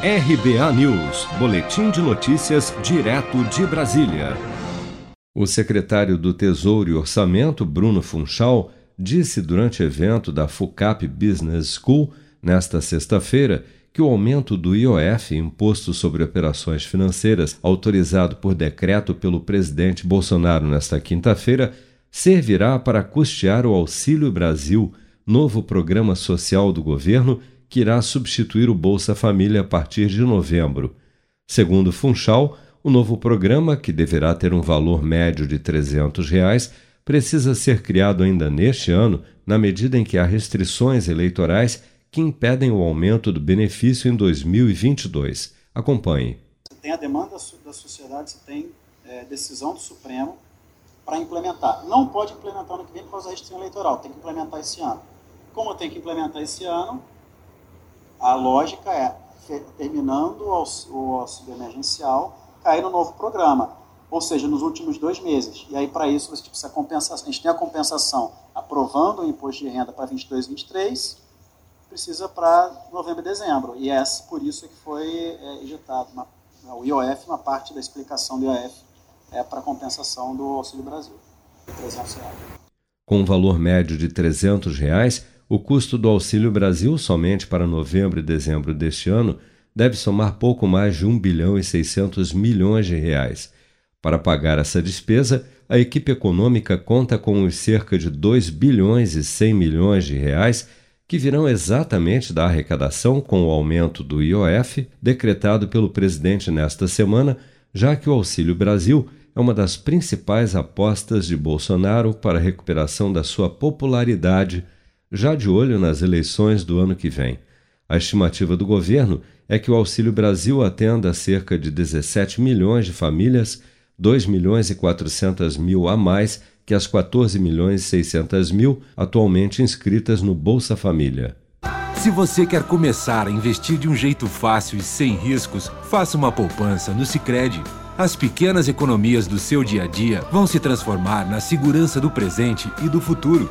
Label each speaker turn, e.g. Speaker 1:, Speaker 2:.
Speaker 1: RBA News, Boletim de Notícias, direto de Brasília. O secretário do Tesouro e Orçamento, Bruno Funchal, disse durante evento da FUCAP Business School, nesta sexta-feira, que o aumento do IOF, Imposto sobre Operações Financeiras, autorizado por decreto pelo presidente Bolsonaro nesta quinta-feira, servirá para custear o Auxílio Brasil, novo programa social do governo que irá substituir o Bolsa Família a partir de novembro. Segundo Funchal, o novo programa, que deverá ter um valor médio de 300 reais, precisa ser criado ainda neste ano, na medida em que há restrições eleitorais que impedem o aumento do benefício em 2022. Acompanhe.
Speaker 2: Você tem a demanda da sociedade, você tem é, decisão do Supremo para implementar. Não pode implementar no que vem por causa da restrição eleitoral, tem que implementar esse ano. Como tem que implementar esse ano, a lógica é, terminando o auxílio emergencial, cair no novo programa, ou seja, nos últimos dois meses. E aí, para isso, você precisa compensação. A gente tem a compensação aprovando o imposto de renda para 22 e 23, precisa para novembro e dezembro. E é por isso que foi é, injetado uma, o IOF, uma parte da explicação do IOF é para compensação do Auxílio Brasil, de 300 reais.
Speaker 1: Com um valor médio de 300 reais, o custo do Auxílio Brasil, somente para novembro e dezembro deste ano, deve somar pouco mais de 1 bilhão e 600 milhões de reais. Para pagar essa despesa, a equipe econômica conta com os cerca de 2 bilhões e 100 milhões de reais que virão exatamente da arrecadação com o aumento do IOF decretado pelo presidente nesta semana, já que o Auxílio Brasil é uma das principais apostas de Bolsonaro para a recuperação da sua popularidade já de olho nas eleições do ano que vem. A estimativa do governo é que o Auxílio Brasil atenda a cerca de 17 milhões de famílias, 2 milhões e 400 mil a mais que as 14 milhões e 600 mil atualmente inscritas no Bolsa Família.
Speaker 3: Se você quer começar a investir de um jeito fácil e sem riscos, faça uma poupança no Sicredi. As pequenas economias do seu dia a dia vão se transformar na segurança do presente e do futuro.